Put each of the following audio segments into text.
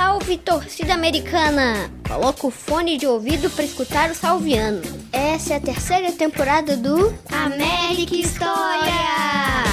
salve torcida americana! Coloca o fone de ouvido para escutar o salviano. Essa é a terceira temporada do América História!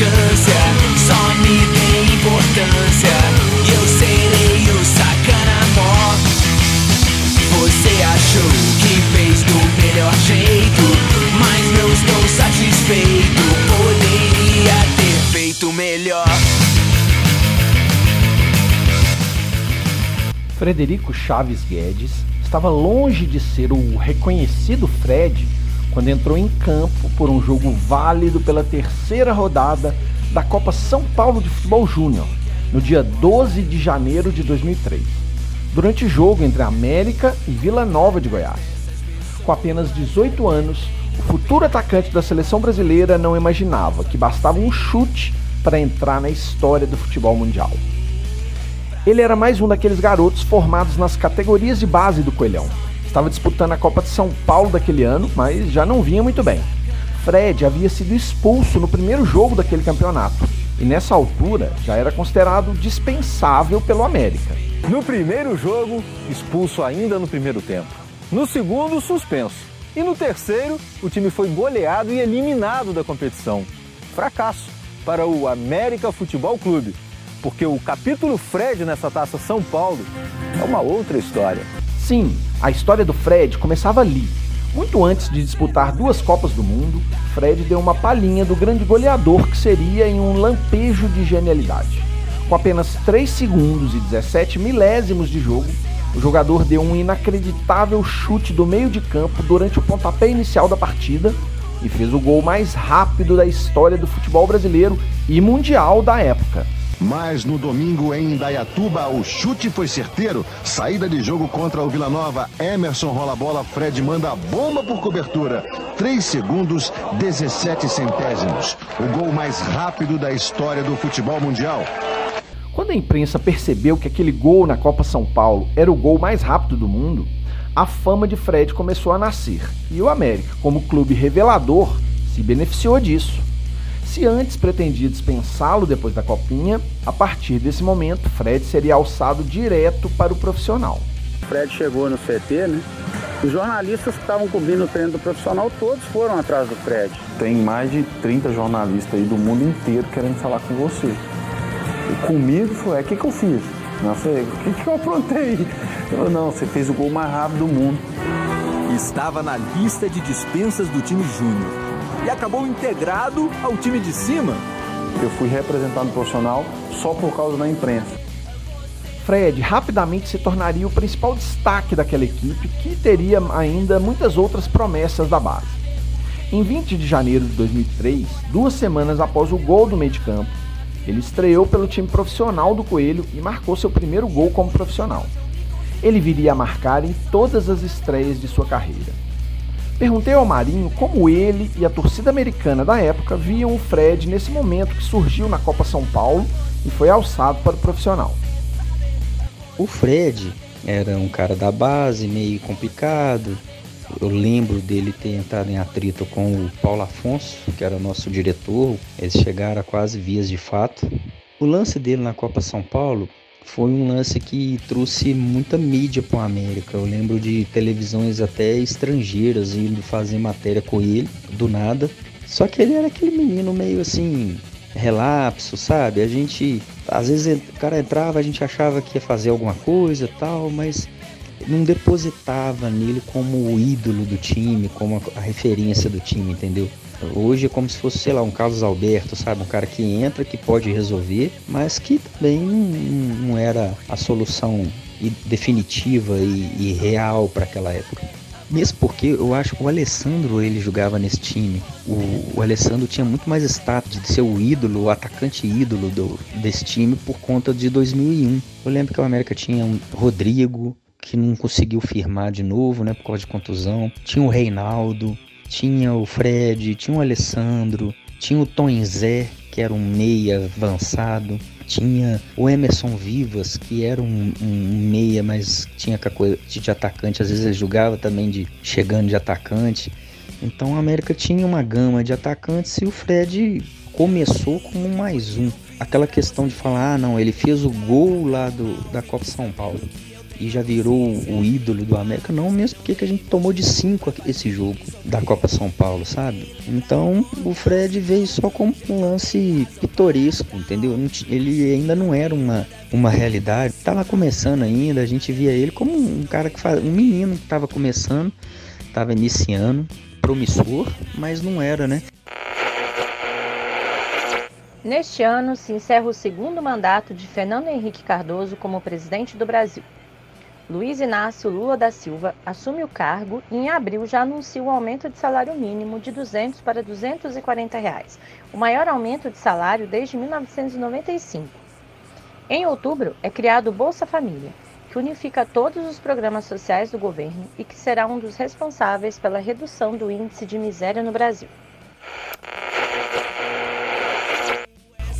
Implicância. Só me dê importância e eu serei o sacanamó. Você achou que fez do melhor jeito, mas não estou satisfeito. Poderia ter feito melhor. Frederico Chaves Guedes estava longe de ser o reconhecido Fred quando entrou em campo por um jogo válido pela terceira rodada da Copa São Paulo de Futebol Júnior, no dia 12 de janeiro de 2003, durante jogo entre América e Vila Nova de Goiás. Com apenas 18 anos, o futuro atacante da seleção brasileira não imaginava que bastava um chute para entrar na história do futebol mundial. Ele era mais um daqueles garotos formados nas categorias de base do Coelhão, Estava disputando a Copa de São Paulo daquele ano, mas já não vinha muito bem. Fred havia sido expulso no primeiro jogo daquele campeonato e nessa altura já era considerado dispensável pelo América. No primeiro jogo, expulso ainda no primeiro tempo. No segundo, suspenso. E no terceiro, o time foi goleado e eliminado da competição. Fracasso para o América Futebol Clube, porque o capítulo Fred nessa taça São Paulo é uma outra história. Sim, a história do Fred começava ali. Muito antes de disputar duas Copas do Mundo, Fred deu uma palhinha do grande goleador que seria em um lampejo de genialidade. Com apenas 3 segundos e 17 milésimos de jogo, o jogador deu um inacreditável chute do meio de campo durante o pontapé inicial da partida e fez o gol mais rápido da história do futebol brasileiro e mundial da época. Mas no domingo em Indaiatuba, o chute foi certeiro. Saída de jogo contra o Vila Nova. Emerson rola a bola, Fred manda a bomba por cobertura. 3 segundos, 17 centésimos. O gol mais rápido da história do futebol mundial. Quando a imprensa percebeu que aquele gol na Copa São Paulo era o gol mais rápido do mundo, a fama de Fred começou a nascer. E o América, como clube revelador, se beneficiou disso. Se antes pretendia dispensá-lo depois da copinha, a partir desse momento, Fred seria alçado direto para o profissional. Fred chegou no CT, né? Os jornalistas que estavam cobrindo o treino do profissional, todos foram atrás do Fred. Tem mais de 30 jornalistas aí do mundo inteiro querendo falar com você. E comigo foi, o que, que eu fiz? Não sei, o que, que eu aprontei? Eu, não, você fez o gol mais rápido do mundo. Estava na lista de dispensas do time júnior e acabou integrado ao time de cima? Eu fui representado no profissional só por causa da imprensa. Fred rapidamente se tornaria o principal destaque daquela equipe, que teria ainda muitas outras promessas da base. Em 20 de janeiro de 2003, duas semanas após o gol do meio de campo, ele estreou pelo time profissional do Coelho e marcou seu primeiro gol como profissional. Ele viria a marcar em todas as estreias de sua carreira. Perguntei ao Marinho como ele e a torcida americana da época viam o Fred nesse momento que surgiu na Copa São Paulo e foi alçado para o profissional. O Fred era um cara da base, meio complicado. Eu lembro dele ter entrado em atrito com o Paulo Afonso, que era nosso diretor. Eles chegaram a quase vias de fato. O lance dele na Copa São Paulo foi um lance que trouxe muita mídia para o América. Eu lembro de televisões até estrangeiras indo fazer matéria com ele, do nada. Só que ele era aquele menino meio assim, relapso, sabe? A gente, às vezes o cara entrava, a gente achava que ia fazer alguma coisa tal, mas não depositava nele como o ídolo do time, como a, a referência do time, entendeu? Hoje é como se fosse, sei lá, um Carlos Alberto, sabe? Um cara que entra, que pode resolver, mas que também não, não era a solução definitiva e, e real para aquela época. Mesmo porque eu acho que o Alessandro ele jogava nesse time. O, o Alessandro tinha muito mais status de ser o ídolo, o atacante ídolo do, desse time por conta de 2001. Eu lembro que o América tinha um Rodrigo, que não conseguiu firmar de novo, né, por causa de contusão. Tinha o Reinaldo, tinha o Fred, tinha o Alessandro, tinha o Tom Zé, que era um meia avançado. Tinha o Emerson Vivas, que era um, um meia, mas tinha coisa de atacante. Às vezes ele jogava também de chegando de atacante. Então a América tinha uma gama de atacantes e o Fred começou como mais um. Aquela questão de falar, ah não, ele fez o gol lá do, da Copa São Paulo e já virou o ídolo do América, não mesmo porque a gente tomou de 5 esse jogo da Copa São Paulo, sabe? Então o Fred veio só como um lance pitoresco, entendeu? Ele ainda não era uma, uma realidade, estava começando ainda, a gente via ele como um cara que faz, um menino que estava começando, estava iniciando, promissor, mas não era, né? Neste ano se encerra o segundo mandato de Fernando Henrique Cardoso como presidente do Brasil. Luiz Inácio Lula da Silva assume o cargo e em abril já anuncia o aumento de salário mínimo de 200 para 240 reais, o maior aumento de salário desde 1995. Em outubro é criado o Bolsa Família, que unifica todos os programas sociais do governo e que será um dos responsáveis pela redução do índice de miséria no Brasil.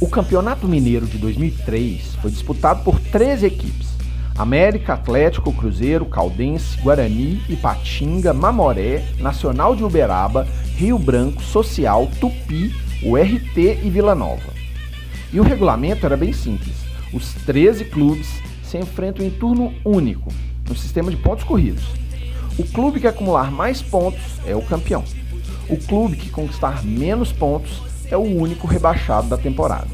O Campeonato Mineiro de 2003 foi disputado por 13 equipes América, Atlético, Cruzeiro, Caldense, Guarani, Ipatinga, Mamoré, Nacional de Uberaba, Rio Branco, Social, Tupi, URT e Vila Nova. E o regulamento era bem simples. Os 13 clubes se enfrentam em turno único, no sistema de pontos corridos. O clube que acumular mais pontos é o campeão. O clube que conquistar menos pontos é o único rebaixado da temporada.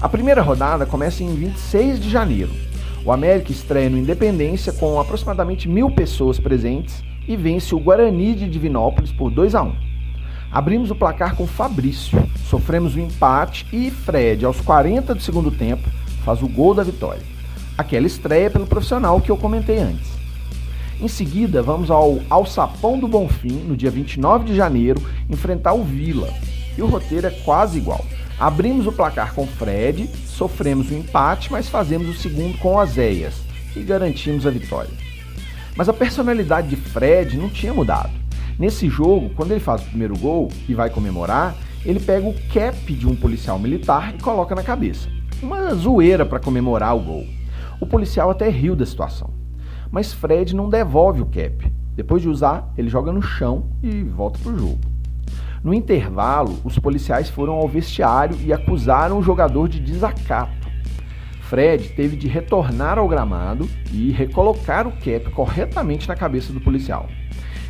A primeira rodada começa em 26 de janeiro o América estreia no Independência com aproximadamente mil pessoas presentes e vence o Guarani de Divinópolis por 2 a 1. Abrimos o placar com Fabrício, sofremos o um empate e Fred, aos 40 do segundo tempo, faz o gol da vitória. Aquela estreia pelo profissional que eu comentei antes. Em seguida, vamos ao Alçapão do Bonfim, no dia 29 de janeiro, enfrentar o Vila. E o roteiro é quase igual. Abrimos o placar com Fred, sofremos o um empate, mas fazemos o segundo com Azeias e garantimos a vitória. Mas a personalidade de Fred não tinha mudado. Nesse jogo, quando ele faz o primeiro gol e vai comemorar, ele pega o cap de um policial militar e coloca na cabeça. Uma zoeira para comemorar o gol. O policial até riu da situação. Mas Fred não devolve o cap. Depois de usar, ele joga no chão e volta pro jogo. No intervalo, os policiais foram ao vestiário e acusaram o jogador de desacato. Fred teve de retornar ao gramado e recolocar o cap corretamente na cabeça do policial.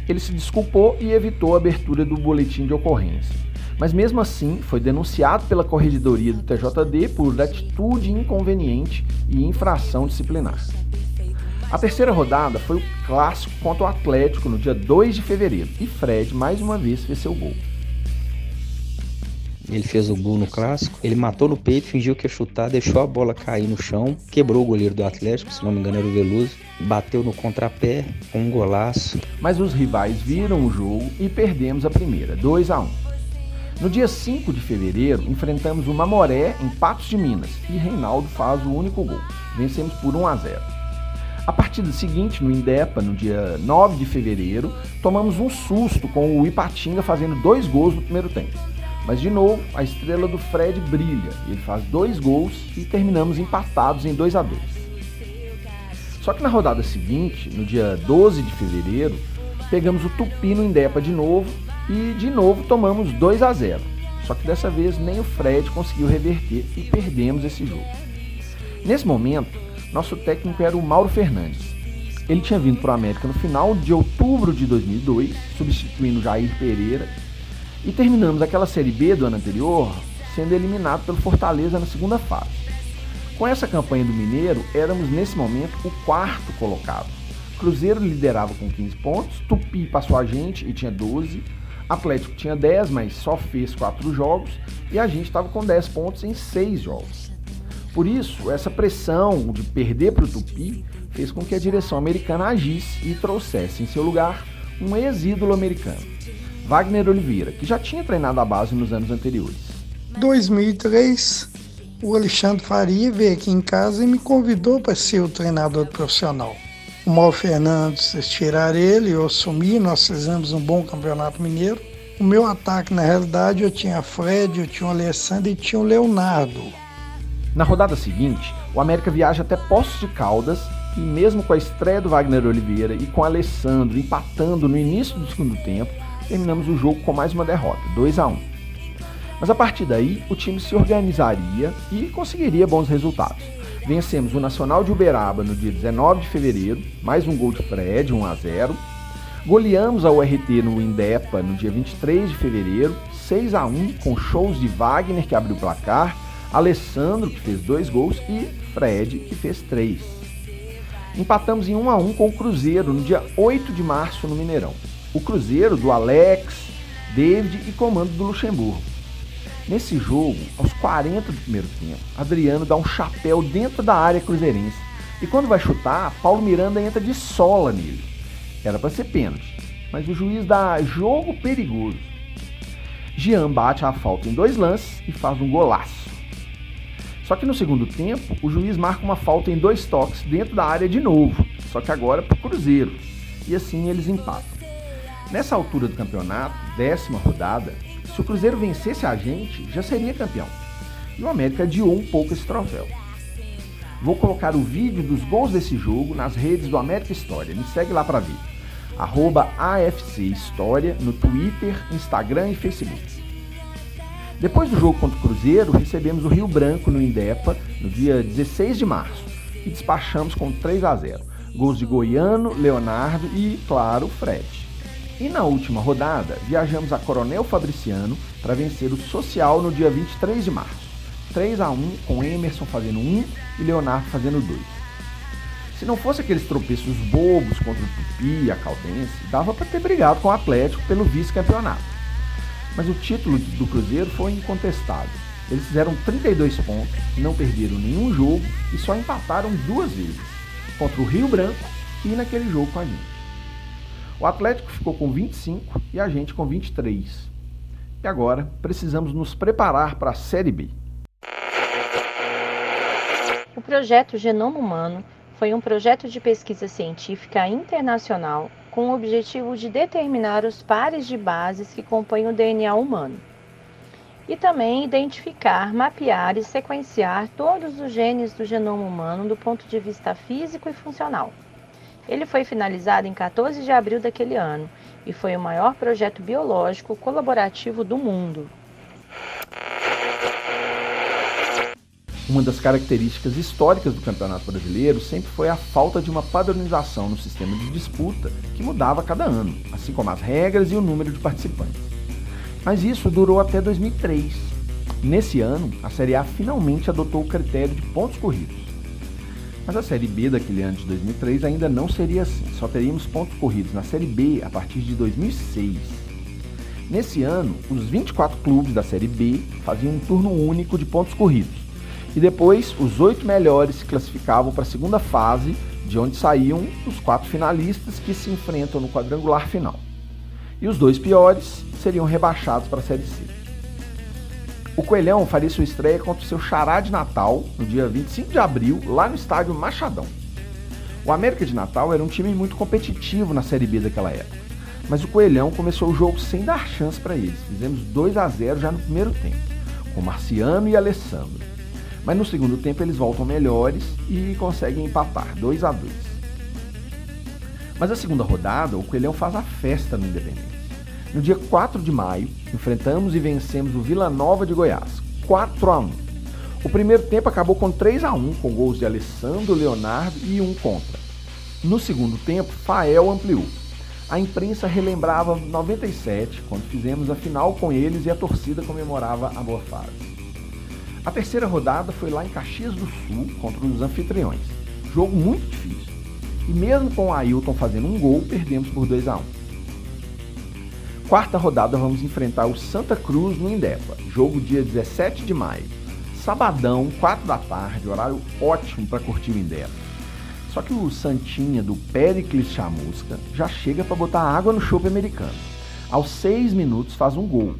Ele se desculpou e evitou a abertura do boletim de ocorrência. Mas mesmo assim, foi denunciado pela corregedoria do TJD por atitude inconveniente e infração disciplinar. A terceira rodada foi o clássico contra o Atlético no dia 2 de fevereiro e Fred mais uma vez fez seu gol. Ele fez o gol no clássico. Ele matou no peito, fingiu que ia chutar, deixou a bola cair no chão, quebrou o goleiro do Atlético, se não me engano era o Veloso, bateu no contrapé, um golaço. Mas os rivais viram o jogo e perdemos a primeira, 2 a 1. No dia 5 de fevereiro, enfrentamos o Mamoré em Patos de Minas e Reinaldo faz o único gol. Vencemos por 1 a 0. A partida seguinte, no Indepa, no dia 9 de fevereiro, tomamos um susto com o Ipatinga fazendo dois gols no primeiro tempo. Mas de novo, a estrela do Fred brilha. Ele faz dois gols e terminamos empatados em 2 a 2. Só que na rodada seguinte, no dia 12 de fevereiro, pegamos o Tupi no Indepa de novo e de novo tomamos 2 a 0. Só que dessa vez nem o Fred conseguiu reverter e perdemos esse jogo. Nesse momento, nosso técnico era o Mauro Fernandes. Ele tinha vindo para o América no final de outubro de 2002, substituindo Jair Pereira e terminamos aquela Série B do ano anterior sendo eliminado pelo Fortaleza na segunda fase. Com essa campanha do Mineiro, éramos nesse momento o quarto colocado. Cruzeiro liderava com 15 pontos, Tupi passou a gente e tinha 12, Atlético tinha 10, mas só fez 4 jogos, e a gente estava com 10 pontos em 6 jogos. Por isso, essa pressão de perder para o Tupi fez com que a direção americana agisse e trouxesse em seu lugar um ex-ídolo americano, Wagner Oliveira, que já tinha treinado a base nos anos anteriores. 2003, o Alexandre Faria veio aqui em casa e me convidou para ser o treinador profissional. O Mauro Fernandes, tirar ele, eu assumi, nós fizemos um bom campeonato mineiro. O meu ataque, na realidade, eu tinha Fred, eu tinha o Alessandro e tinha o Leonardo. Na rodada seguinte, o América viaja até Poços de Caldas e mesmo com a estreia do Wagner Oliveira e com o Alessandro empatando no início do segundo tempo, terminamos o jogo com mais uma derrota, 2 a 1. Mas a partir daí, o time se organizaria e conseguiria bons resultados. Vencemos o Nacional de Uberaba no dia 19 de fevereiro, mais um gol de Fred, 1 a 0. Goleamos a URT no Indepa no dia 23 de fevereiro, 6 a 1 com shows de Wagner que abriu o placar, Alessandro que fez dois gols e Fred que fez três. Empatamos em 1 a 1 com o Cruzeiro no dia 8 de março no Mineirão. O Cruzeiro do Alex, David e comando do Luxemburgo. Nesse jogo, aos 40 do primeiro tempo, Adriano dá um chapéu dentro da área cruzeirense e quando vai chutar, Paulo Miranda entra de sola nele. Era para ser pênalti, mas o juiz dá jogo perigoso. Jean bate a falta em dois lances e faz um golaço. Só que no segundo tempo, o juiz marca uma falta em dois toques dentro da área de novo, só que agora para o Cruzeiro. E assim eles empatam. Nessa altura do campeonato, décima rodada, se o Cruzeiro vencesse a gente, já seria campeão. E o América adiou um pouco esse troféu. Vou colocar o vídeo dos gols desse jogo nas redes do América História. Me segue lá para ver. Arroba AFC História no Twitter, Instagram e Facebook. Depois do jogo contra o Cruzeiro, recebemos o Rio Branco no Indepa no dia 16 de março e despachamos com 3 a 0. Gols de Goiano, Leonardo e, claro, Fred. E na última rodada, viajamos a Coronel Fabriciano para vencer o Social no dia 23 de março. 3 a 1 com Emerson fazendo 1 e Leonardo fazendo 2. Se não fosse aqueles tropeços bobos contra o Tupi e a Caldense, dava para ter brigado com o Atlético pelo vice-campeonato. Mas o título do Cruzeiro foi incontestado. Eles fizeram 32 pontos, não perderam nenhum jogo e só empataram duas vezes, contra o Rio Branco e naquele jogo com a gente. O Atlético ficou com 25 e a gente com 23. E agora precisamos nos preparar para a Série B. O projeto Genoma Humano foi um projeto de pesquisa científica internacional com o objetivo de determinar os pares de bases que compõem o DNA humano. E também identificar, mapear e sequenciar todos os genes do genoma humano do ponto de vista físico e funcional. Ele foi finalizado em 14 de abril daquele ano e foi o maior projeto biológico colaborativo do mundo. Uma das características históricas do Campeonato Brasileiro sempre foi a falta de uma padronização no sistema de disputa que mudava a cada ano, assim como as regras e o número de participantes. Mas isso durou até 2003. Nesse ano, a Série A finalmente adotou o critério de pontos corridos. Mas a Série B daquele ano de 2003 ainda não seria assim, só teríamos pontos corridos na Série B a partir de 2006. Nesse ano, os 24 clubes da Série B faziam um turno único de pontos corridos, e depois os oito melhores se classificavam para a segunda fase, de onde saíam os quatro finalistas que se enfrentam no quadrangular final. E os dois piores seriam rebaixados para a Série C. O Coelhão faria sua estreia contra o seu xará de Natal no dia 25 de abril, lá no estádio Machadão. O América de Natal era um time muito competitivo na Série B daquela época, mas o Coelhão começou o jogo sem dar chance para eles. Fizemos 2 a 0 já no primeiro tempo, com Marciano e Alessandro. Mas no segundo tempo eles voltam melhores e conseguem empatar 2 a 2. Mas a segunda rodada, o Coelhão faz a festa no Independente. No dia 4 de maio, enfrentamos e vencemos o Vila Nova de Goiás, 4 a 1. O primeiro tempo acabou com 3 a 1, com gols de Alessandro, Leonardo e um contra. No segundo tempo, Fael ampliou. A imprensa relembrava 97, quando fizemos a final com eles e a torcida comemorava a boa fase. A terceira rodada foi lá em Caxias do Sul contra os anfitriões. Jogo muito difícil. E mesmo com o Ailton fazendo um gol, perdemos por 2 a 1 Quarta rodada vamos enfrentar o Santa Cruz no Indepa, jogo dia 17 de maio. Sabadão, 4 da tarde, horário ótimo para curtir o Indepa. Só que o Santinha do Pericles Chamusca já chega para botar água no chope americano. Aos 6 minutos faz um gol.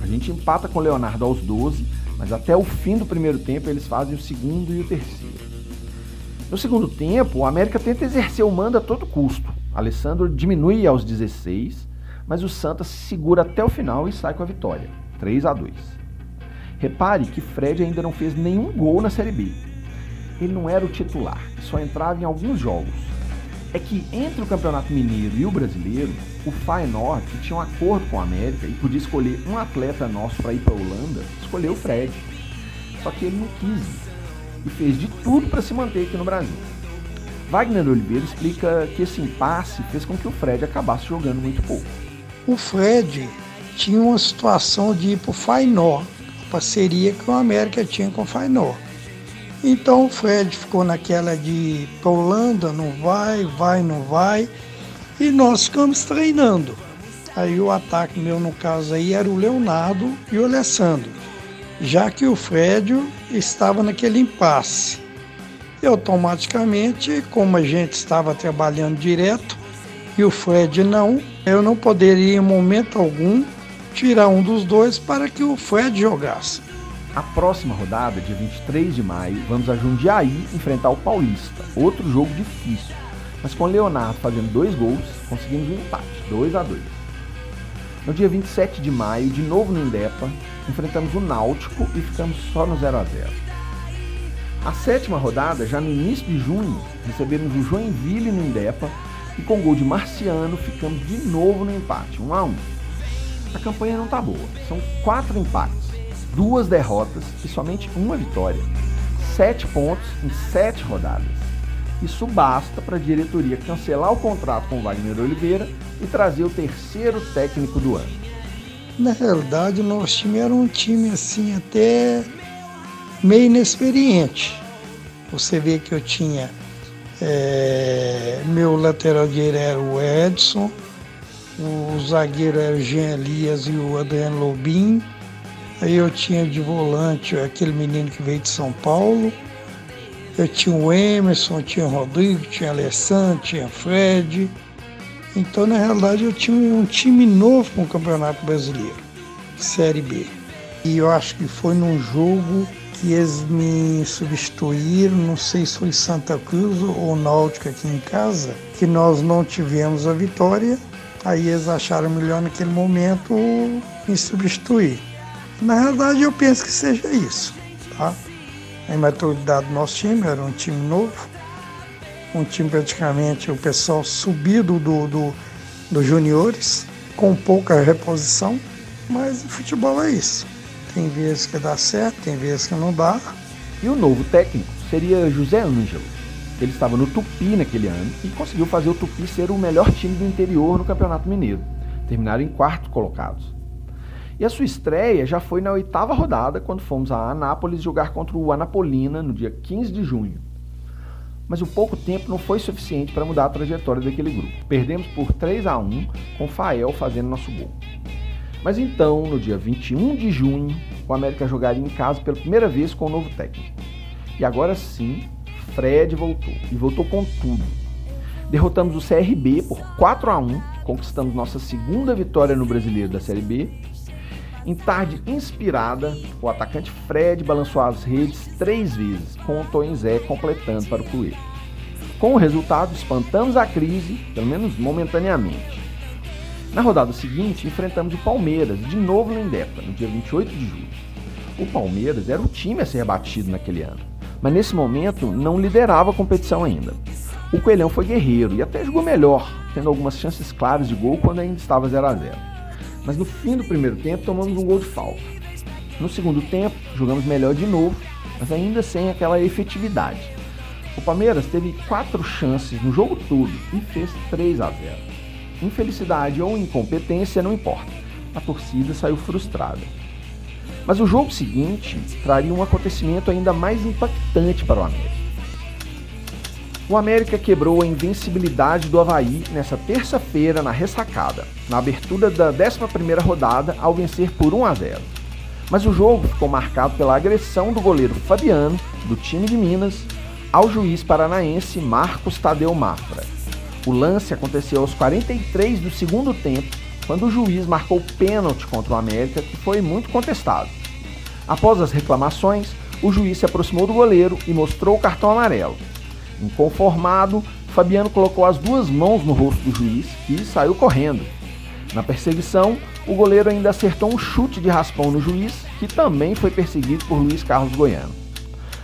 A gente empata com o Leonardo aos 12, mas até o fim do primeiro tempo eles fazem o segundo e o terceiro. No segundo tempo, o América tenta exercer o mando a todo custo. Alessandro diminui aos 16, mas o Santa se segura até o final e sai com a vitória, 3 a 2. Repare que Fred ainda não fez nenhum gol na Série B. Ele não era o titular, só entrava em alguns jogos. É que entre o Campeonato Mineiro e o Brasileiro, o Feyenoord, que tinha um acordo com a América e podia escolher um atleta nosso para ir para a Holanda, escolheu o Fred. Só que ele não quis e fez de tudo para se manter aqui no Brasil. Wagner Oliveira explica que esse impasse fez com que o Fred acabasse jogando muito pouco. O Fred tinha uma situação de ir para o Fainó, parceria que o América tinha com o Fainó. Então o Fred ficou naquela de para Holanda, não vai, vai, não vai, e nós ficamos treinando. Aí o ataque meu no caso aí era o Leonardo e o Alessandro já que o Fred estava naquele impasse. E automaticamente, como a gente estava trabalhando direto e o Fred não, eu não poderia em momento algum tirar um dos dois para que o Fred jogasse. A próxima rodada, dia 23 de maio, vamos a Jundiaí enfrentar o Paulista, outro jogo difícil. Mas com o Leonardo fazendo dois gols, conseguimos um empate, 2 a 2. No dia 27 de maio, de novo no Indepa, enfrentamos o Náutico e ficamos só no 0 a 0. A sétima rodada, já no início de junho, recebemos o Joinville no Indepa e com gol de Marciano ficamos de novo no empate, 1 a 1. A campanha não está boa, são quatro empates, duas derrotas e somente uma vitória. Sete pontos em sete rodadas. Isso basta para a diretoria cancelar o contrato com Wagner Oliveira e trazer o terceiro técnico do ano. Na realidade, o nosso time era um time assim até meio inexperiente. Você vê que eu tinha é, meu lateral direito era o Edson, o zagueiro era o Jean Elias e o Adriano Lobin. Aí eu tinha de volante aquele menino que veio de São Paulo. Eu tinha o Emerson, tinha o Rodrigo, tinha o Alessandro, tinha o Fred. Então, na realidade, eu tinha um time novo com o Campeonato Brasileiro, Série B. E eu acho que foi num jogo que eles me substituíram, não sei se foi Santa Cruz ou Náutico aqui em casa, que nós não tivemos a vitória. Aí eles acharam melhor naquele momento me substituir. Na realidade, eu penso que seja isso, tá? A imaturidade do nosso time era um time novo, um time praticamente, o pessoal subido do, do, do juniores, com pouca reposição, mas o futebol é isso. Tem vezes que dá certo, tem vezes que não dá. E o novo técnico seria José Ângelo. Ele estava no Tupi naquele ano e conseguiu fazer o Tupi ser o melhor time do interior no Campeonato Mineiro. Terminaram em quarto colocados. E a sua estreia já foi na oitava rodada, quando fomos a Anápolis jogar contra o Anapolina no dia 15 de junho mas o pouco tempo não foi suficiente para mudar a trajetória daquele grupo. Perdemos por 3 a 1 com Fael fazendo nosso gol. Mas então, no dia 21 de junho, o América jogaria em casa pela primeira vez com o novo técnico. E agora sim, Fred voltou e voltou com tudo. Derrotamos o CRB por 4 a 1, conquistamos nossa segunda vitória no Brasileiro da Série B em tarde inspirada, o atacante Fred balançou as redes três vezes, com o Tony Zé completando para o Coelho. Com o resultado, espantamos a crise, pelo menos momentaneamente. Na rodada seguinte, enfrentamos o Palmeiras, de novo no Indepa, no dia 28 de julho. O Palmeiras era o time a ser batido naquele ano, mas nesse momento não liderava a competição ainda. O Coelhão foi guerreiro e até jogou melhor, tendo algumas chances claras de gol quando ainda estava 0 a 0 mas no fim do primeiro tempo tomamos um gol de falta. No segundo tempo, jogamos melhor de novo, mas ainda sem aquela efetividade. O Palmeiras teve quatro chances no jogo todo e fez 3 a 0. Infelicidade ou incompetência não importa, a torcida saiu frustrada. Mas o jogo seguinte traria um acontecimento ainda mais impactante para o América. O América quebrou a invencibilidade do Havaí nessa terça-feira na ressacada, na abertura da 11ª rodada, ao vencer por 1 a 0. Mas o jogo ficou marcado pela agressão do goleiro Fabiano, do time de Minas, ao juiz paranaense Marcos Tadeu Mafra. O lance aconteceu aos 43 do segundo tempo, quando o juiz marcou pênalti contra o América, que foi muito contestado. Após as reclamações, o juiz se aproximou do goleiro e mostrou o cartão amarelo. Inconformado, Fabiano colocou as duas mãos no rosto do juiz, que saiu correndo. Na perseguição, o goleiro ainda acertou um chute de raspão no juiz, que também foi perseguido por Luiz Carlos Goiano.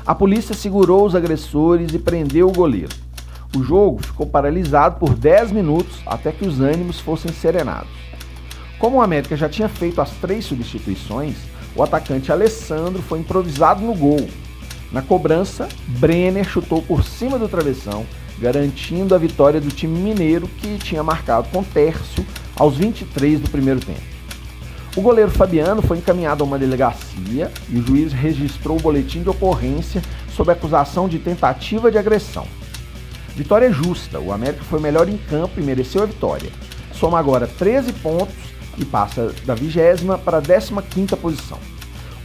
A polícia segurou os agressores e prendeu o goleiro. O jogo ficou paralisado por 10 minutos até que os ânimos fossem serenados. Como o América já tinha feito as três substituições, o atacante Alessandro foi improvisado no gol. Na cobrança, Brenner chutou por cima do travessão, garantindo a vitória do time mineiro que tinha marcado com Tércio aos 23 do primeiro tempo. O goleiro Fabiano foi encaminhado a uma delegacia e o juiz registrou o boletim de ocorrência sob acusação de tentativa de agressão. Vitória justa, o América foi melhor em campo e mereceu a vitória. Soma agora 13 pontos e passa da vigésima para a 15ª posição.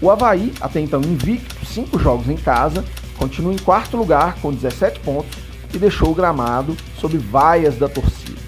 O Havaí, até então invicto, 5 jogos em casa, continua em quarto lugar com 17 pontos e deixou o gramado sob vaias da torcida.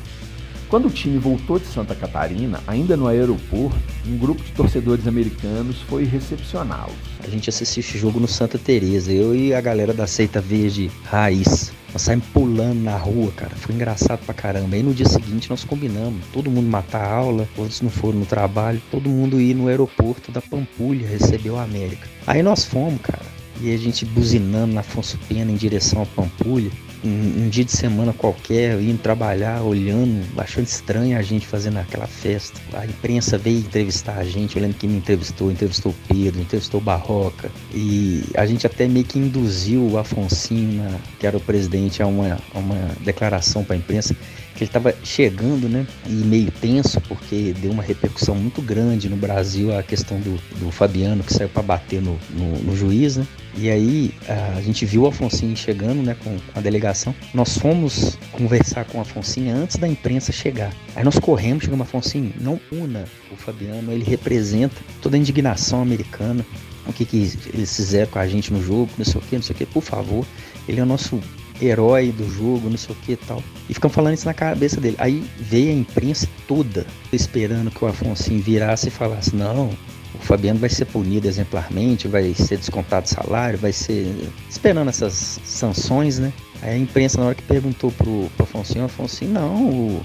Quando o time voltou de Santa Catarina, ainda no aeroporto, um grupo de torcedores americanos foi recepcioná-los. A gente assistiu esse jogo no Santa Teresa, eu e a galera da Seita Verde Raiz. Nós saímos pulando na rua, cara. Foi engraçado pra caramba. Aí no dia seguinte nós combinamos. Todo mundo matar a aula, outros não foram no trabalho. Todo mundo ir no aeroporto da Pampulha receber o América. Aí nós fomos, cara. E a gente buzinando na Afonso Pena em direção à Pampulha um, um, dia de semana qualquer, indo trabalhar, olhando, achando estranho a gente fazendo aquela festa. A imprensa veio entrevistar a gente, eu lembro que me entrevistou, entrevistou o Pedro, entrevistou o Barroca. E a gente até meio que induziu o Afonsinho, na, que era o presidente, a uma, a uma declaração para a imprensa que ele estava chegando, né? E meio tenso, porque deu uma repercussão muito grande no Brasil a questão do, do Fabiano que saiu para bater no, no, no, juiz, né? E aí a gente viu o Afonsinho chegando, né, com, a delegação. Nós fomos conversar com o Afonsinho antes da imprensa chegar. Aí nós corremos, chegamos Afonsinho, não una o Fabiano, ele representa toda a indignação americana. O que, que eles fizeram com a gente no jogo, não sei o que, não sei o que, por favor. Ele é o nosso herói do jogo, não sei o que e tal. E ficam falando isso na cabeça dele. Aí veio a imprensa toda esperando que o Afonso virasse e falasse: não, o Fabiano vai ser punido exemplarmente, vai ser descontado salário, vai ser. esperando essas sanções, né? Aí a imprensa, na hora que perguntou pro, Afonso, o Afonso, não, o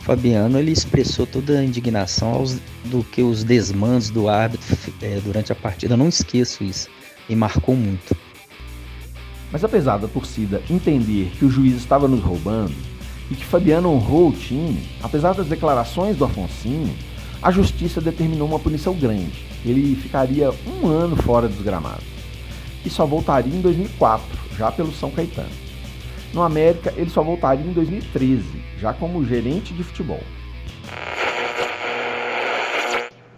Fabiano ele expressou toda a indignação aos, do que os desmandos do árbitro é, durante a partida. Eu não esqueço isso. E marcou muito. Mas apesar da torcida entender que o juiz estava nos roubando e que Fabiano honrou o time, apesar das declarações do Afonsinho, a justiça determinou uma punição grande. Ele ficaria um ano fora dos gramados e só voltaria em 2004, já pelo São Caetano. No América, ele só voltaria em 2013, já como gerente de futebol.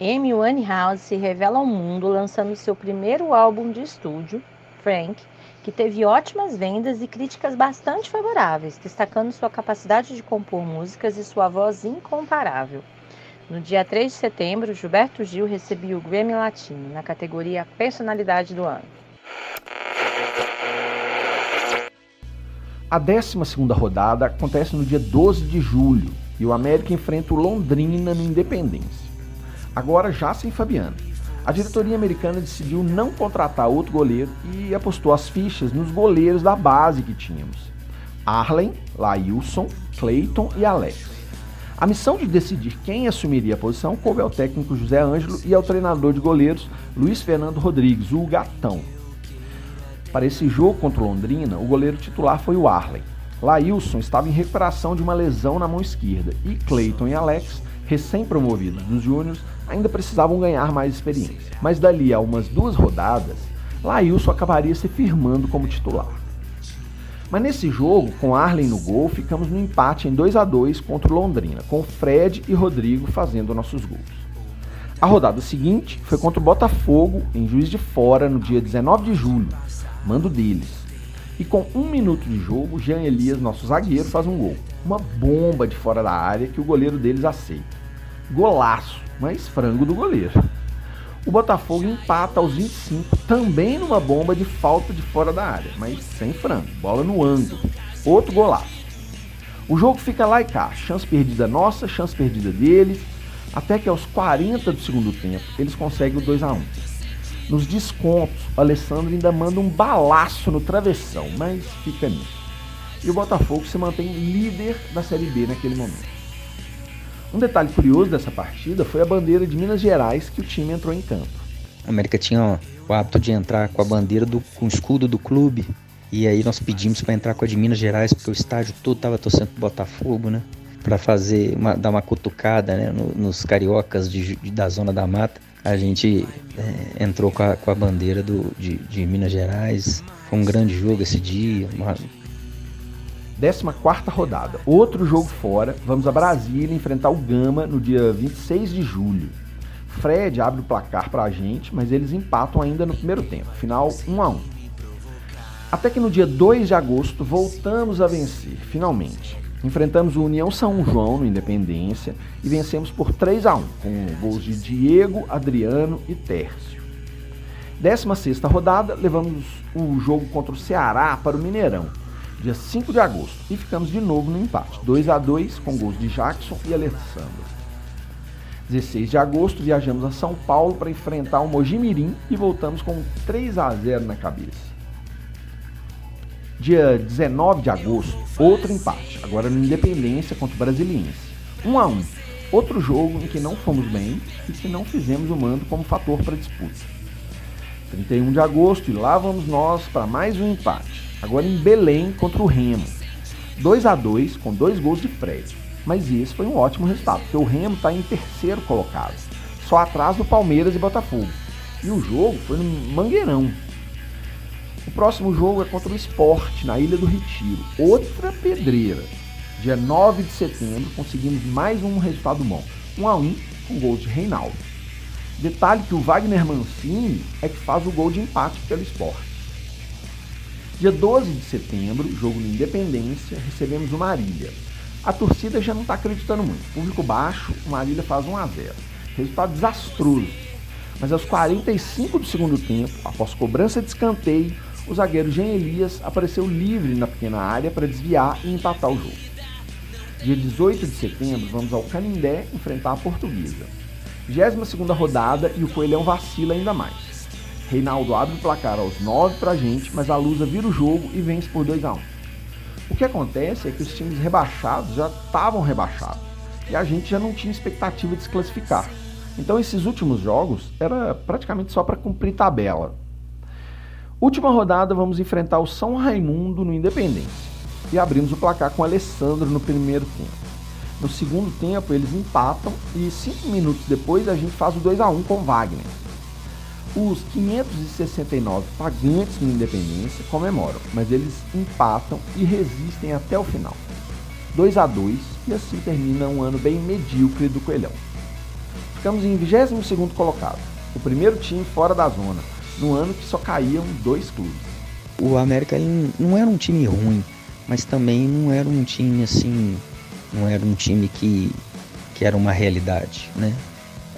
Amy Winehouse se revela ao mundo lançando seu primeiro álbum de estúdio, Frank, que teve ótimas vendas e críticas bastante favoráveis, destacando sua capacidade de compor músicas e sua voz incomparável. No dia 3 de setembro, Gilberto Gil recebeu o Grammy Latino na categoria Personalidade do Ano. A 12 rodada acontece no dia 12 de julho e o América enfrenta o Londrina no Independência. Agora já sem Fabiano a diretoria americana decidiu não contratar outro goleiro e apostou as fichas nos goleiros da base que tínhamos: Arlen, Lailson, Clayton e Alex. A missão de decidir quem assumiria a posição coube ao técnico José Ângelo e ao treinador de goleiros Luiz Fernando Rodrigues, o Gatão. Para esse jogo contra o Londrina, o goleiro titular foi o Arlen. Lailson estava em recuperação de uma lesão na mão esquerda e Clayton e Alex, recém-promovidos dos Júniors, ainda precisavam ganhar mais experiência. Mas dali a umas duas rodadas, Lailson acabaria se firmando como titular. Mas nesse jogo, com Arlen no gol, ficamos no empate em 2 a 2 contra o Londrina, com Fred e Rodrigo fazendo nossos gols. A rodada seguinte foi contra o Botafogo, em Juiz de Fora, no dia 19 de julho, mando deles. E com um minuto de jogo, Jean Elias, nosso zagueiro, faz um gol. Uma bomba de fora da área que o goleiro deles aceita. Golaço, mas frango do goleiro. O Botafogo empata aos 25, também numa bomba de falta de fora da área, mas sem frango, bola no ângulo. Outro golaço. O jogo fica lá e cá, chance perdida nossa, chance perdida deles, até que aos 40 do segundo tempo eles conseguem o 2 a 1 Nos descontos, o Alessandro ainda manda um balaço no travessão, mas fica nisso. E o Botafogo se mantém líder da Série B naquele momento. Um detalhe curioso dessa partida foi a bandeira de Minas Gerais que o time entrou em campo. A América tinha o hábito de entrar com a bandeira do, com o escudo do clube. E aí nós pedimos para entrar com a de Minas Gerais, porque o estádio todo estava torcendo pro Botafogo, né? Para fazer, uma, dar uma cutucada né? nos cariocas de, de, da Zona da Mata. A gente é, entrou com a, com a bandeira do, de, de Minas Gerais. Foi um grande jogo esse dia, uma, 14 rodada. Outro jogo fora. Vamos a Brasília enfrentar o Gama no dia 26 de julho. Fred abre o placar para a gente, mas eles empatam ainda no primeiro tempo. Final 1 a 1. Até que no dia 2 de agosto voltamos a vencer, finalmente. Enfrentamos o União São João no Independência e vencemos por 3 a 1, com gols de Diego, Adriano e Tércio. 16 rodada, levamos o jogo contra o Ceará para o Mineirão dia 5 de agosto, e ficamos de novo no empate, 2 a 2 com gols de Jackson e Alessandro. 16 de agosto, viajamos a São Paulo para enfrentar o Mojimirim e voltamos com 3 a 0 na cabeça. Dia 19 de agosto, outro empate, agora no Independência contra o Brasiliense. 1 a 1 outro jogo em que não fomos bem e que não fizemos o mando como fator para disputa. 31 de agosto, e lá vamos nós para mais um empate agora em Belém contra o Remo. 2 a 2 com dois gols de Fred. Mas esse foi um ótimo resultado, porque o Remo está em terceiro colocado, só atrás do Palmeiras e Botafogo. E o jogo foi no Mangueirão. O próximo jogo é contra o Sport, na Ilha do Retiro. Outra pedreira. Dia 9 de setembro, conseguimos mais um resultado bom. 1 a 1 com gol de Reinaldo. Detalhe que o Wagner Mancini é que faz o gol de empate pelo Sport. Dia 12 de setembro, jogo no Independência, recebemos o Marília. A torcida já não está acreditando muito. Público baixo, o Marília faz 1 a 0. Resultado desastroso. Mas aos 45 do segundo tempo, após cobrança de escanteio, o zagueiro Jean Elias apareceu livre na pequena área para desviar e empatar o jogo. Dia 18 de setembro, vamos ao Canindé enfrentar a Portuguesa. 22 rodada e o Coelhão vacila ainda mais. Reinaldo abre o placar aos 9 para a gente, mas a Lusa vira o jogo e vence por 2 a 1 O que acontece é que os times rebaixados já estavam rebaixados e a gente já não tinha expectativa de se classificar. Então esses últimos jogos era praticamente só para cumprir tabela. Última rodada vamos enfrentar o São Raimundo no Independência e abrimos o placar com o Alessandro no primeiro tempo. No segundo tempo eles empatam e cinco minutos depois a gente faz o 2 a 1 com Wagner. Os 569 pagantes no Independência comemoram, mas eles empatam e resistem até o final. 2 a 2 e assim termina um ano bem medíocre do Coelhão. Ficamos em 22º colocado, o primeiro time fora da zona, no ano que só caíam dois clubes. O América não era um time ruim, mas também não era um time assim, não era um time que, que era uma realidade, né?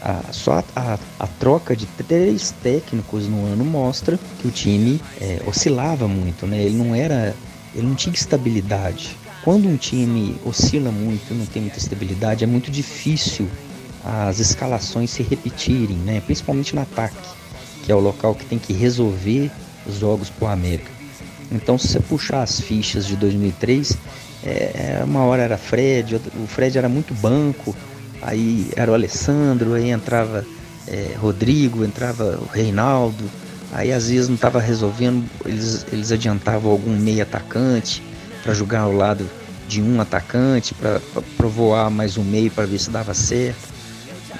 A, só a, a, troca de três técnicos no ano mostra que o time é, oscilava muito, né? Ele não era, ele não tinha estabilidade. Quando um time oscila muito, não tem muita estabilidade, é muito difícil as escalações se repetirem, né? Principalmente no ataque, que é o local que tem que resolver os jogos para o América. Então, se você puxar as fichas de 2003, é, uma hora era Fred, o Fred era muito banco, aí era o Alessandro, aí entrava é, Rodrigo, entrava o Reinaldo, aí às vezes não estava resolvendo, eles, eles adiantavam algum meio atacante para jogar ao lado de um atacante, para provoar mais um meio para ver se dava certo.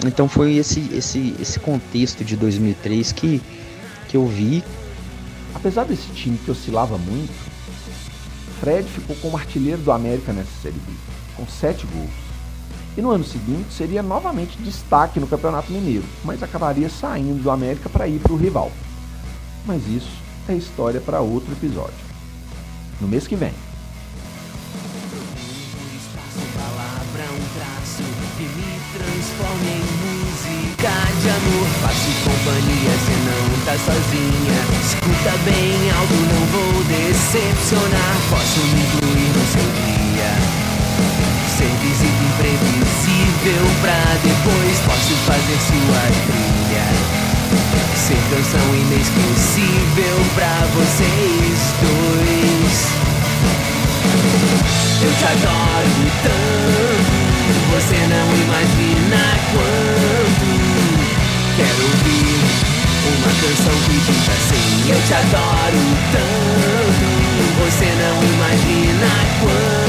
Então foi esse, esse, esse contexto de 2003 que, que eu vi. Apesar desse time que oscilava muito, Fred ficou como artilheiro do América nessa Série B, com sete gols e no ano seguinte seria novamente destaque no Campeonato Mineiro, mas acabaria saindo do América para ir para o rival. Mas isso é história para outro episódio. no mês que vem. companhia, cê não tá sozinha. Escuta bem alto, não vou decepcionar. Posso me incluir no seu imprevisível pra depois. Posso fazer sua trilha. Ser canção inesquecível pra vocês dois. Eu te adoro tanto, você não imagina quanto. Quero ouvir uma canção que diz assim: Eu te adoro tanto, você não imagina quanto.